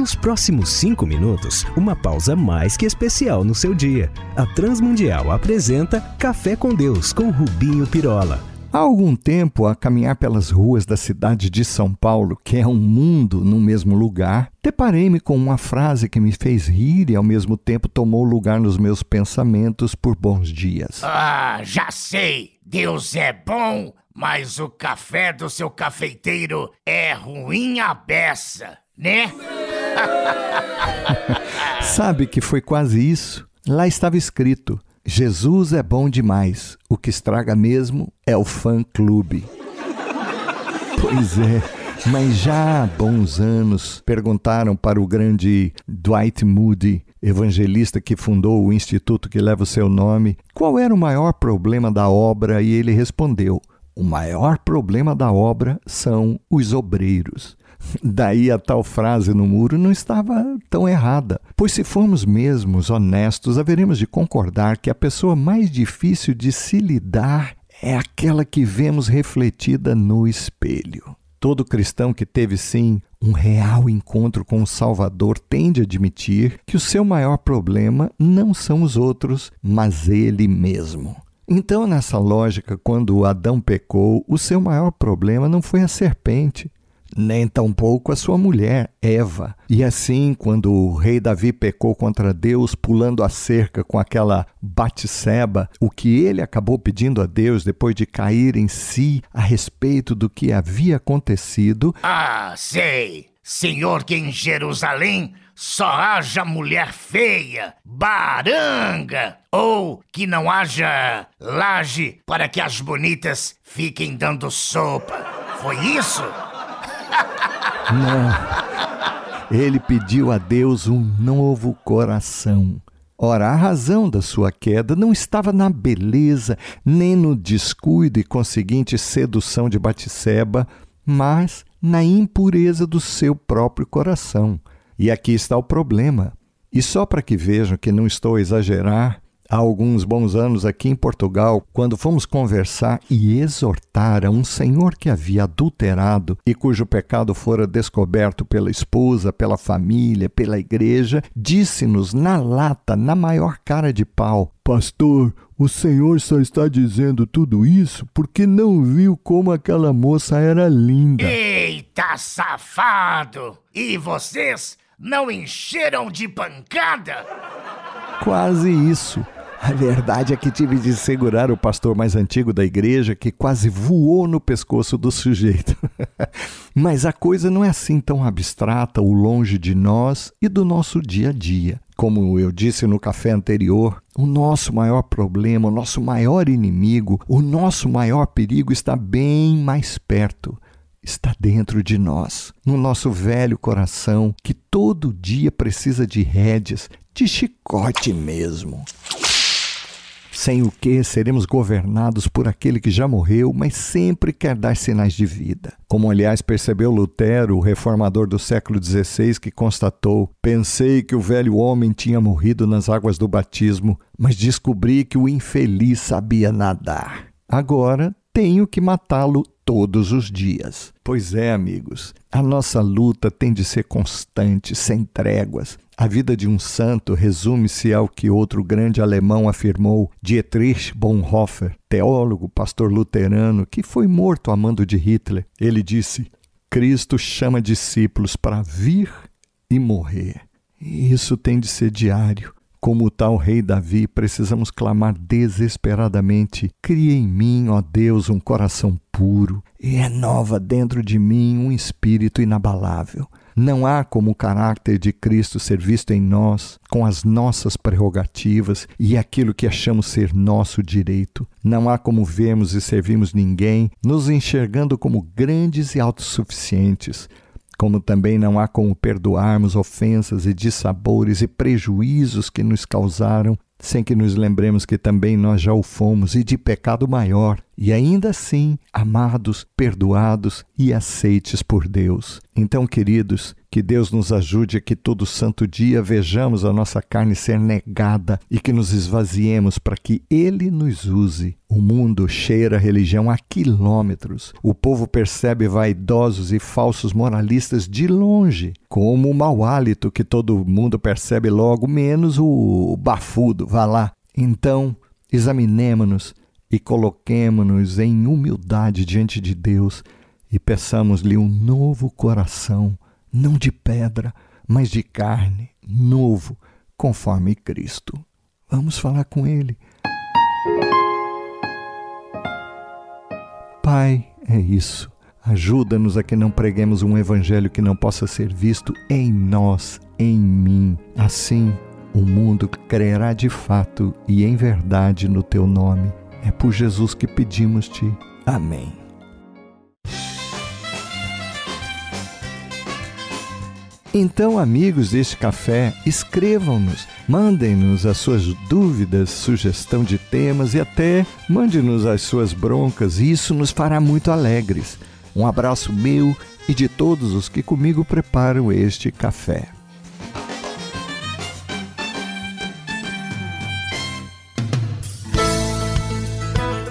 Nos próximos cinco minutos, uma pausa mais que especial no seu dia. A Transmundial apresenta Café com Deus com Rubinho Pirola. Há algum tempo, a caminhar pelas ruas da cidade de São Paulo, que é um mundo no mesmo lugar, deparei-me com uma frase que me fez rir e ao mesmo tempo tomou lugar nos meus pensamentos por bons dias. Ah, já sei! Deus é bom, mas o café do seu cafeiteiro é ruim a beça, né? Sabe que foi quase isso? Lá estava escrito: Jesus é bom demais, o que estraga mesmo é o fã-clube. Pois é, mas já há bons anos perguntaram para o grande Dwight Moody, evangelista que fundou o instituto que leva o seu nome, qual era o maior problema da obra e ele respondeu: o maior problema da obra são os obreiros. Daí a tal frase no muro não estava tão errada, pois se formos mesmos honestos, haveremos de concordar que a pessoa mais difícil de se lidar é aquela que vemos refletida no espelho. Todo cristão que teve sim um real encontro com o Salvador tende a admitir que o seu maior problema não são os outros, mas ele mesmo. Então, nessa lógica, quando Adão pecou, o seu maior problema não foi a serpente, nem tampouco a sua mulher, Eva. E assim, quando o rei Davi pecou contra Deus, pulando a cerca com aquela Batseba, o que ele acabou pedindo a Deus depois de cair em si a respeito do que havia acontecido. Ah, sei! Senhor, que em Jerusalém só haja mulher feia, baranga, ou que não haja laje para que as bonitas fiquem dando sopa. Foi isso? Não. Ele pediu a Deus um novo coração. Ora, a razão da sua queda não estava na beleza, nem no descuido e conseguinte sedução de Batseba, mas na impureza do seu próprio coração. E aqui está o problema. E só para que vejam que não estou a exagerar, há alguns bons anos aqui em Portugal, quando fomos conversar e exortar a um senhor que havia adulterado e cujo pecado fora descoberto pela esposa, pela família, pela igreja, disse-nos na lata, na maior cara de pau: Pastor, o senhor só está dizendo tudo isso porque não viu como aquela moça era linda. Eita, safado! E vocês não encheram de pancada? Quase isso. A verdade é que tive de segurar o pastor mais antigo da igreja que quase voou no pescoço do sujeito. Mas a coisa não é assim tão abstrata ou longe de nós e do nosso dia a dia. Como eu disse no café anterior, o nosso maior problema, o nosso maior inimigo, o nosso maior perigo está bem mais perto está dentro de nós, no nosso velho coração, que todo dia precisa de rédeas, de chicote mesmo sem o que seremos governados por aquele que já morreu, mas sempre quer dar sinais de vida. Como, aliás, percebeu Lutero, o reformador do século XVI, que constatou: Pensei que o velho homem tinha morrido nas águas do batismo, mas descobri que o infeliz sabia nadar. Agora tenho que matá-lo todos os dias. Pois é, amigos, a nossa luta tem de ser constante, sem tréguas. A vida de um santo resume-se ao que outro grande alemão afirmou, Dietrich Bonhoeffer, teólogo, pastor luterano, que foi morto a mando de Hitler. Ele disse: Cristo chama discípulos para vir e morrer. E isso tem de ser diário. Como o tal rei Davi, precisamos clamar desesperadamente: Cria em mim, ó Deus, um coração puro e renova dentro de mim um espírito inabalável. Não há como o caráter de Cristo ser visto em nós, com as nossas prerrogativas e aquilo que achamos ser nosso direito. Não há como vermos e servirmos ninguém, nos enxergando como grandes e autossuficientes como também não há como perdoarmos ofensas e dissabores e prejuízos que nos causaram, sem que nos lembremos que também nós já o fomos e de pecado maior, e ainda assim amados, perdoados e aceites por Deus. Então, queridos, que Deus nos ajude a que todo santo dia vejamos a nossa carne ser negada e que nos esvaziemos para que Ele nos use. O mundo cheira a religião a quilômetros. O povo percebe vaidosos e falsos moralistas de longe, como o mau hálito que todo mundo percebe logo, menos o bafudo. Vá lá. Então, examinemo-nos e coloquemo-nos em humildade diante de Deus e peçamos-lhe um novo coração não de pedra, mas de carne, novo, conforme Cristo. Vamos falar com Ele. Pai, é isso. Ajuda-nos a que não preguemos um evangelho que não possa ser visto em nós, em mim. Assim, o mundo crerá de fato e em verdade no teu nome. É por Jesus que pedimos-te. Amém. Então, amigos deste café, escrevam-nos, mandem-nos as suas dúvidas, sugestão de temas e até mande-nos as suas broncas, isso nos fará muito alegres. Um abraço meu e de todos os que comigo preparam este café.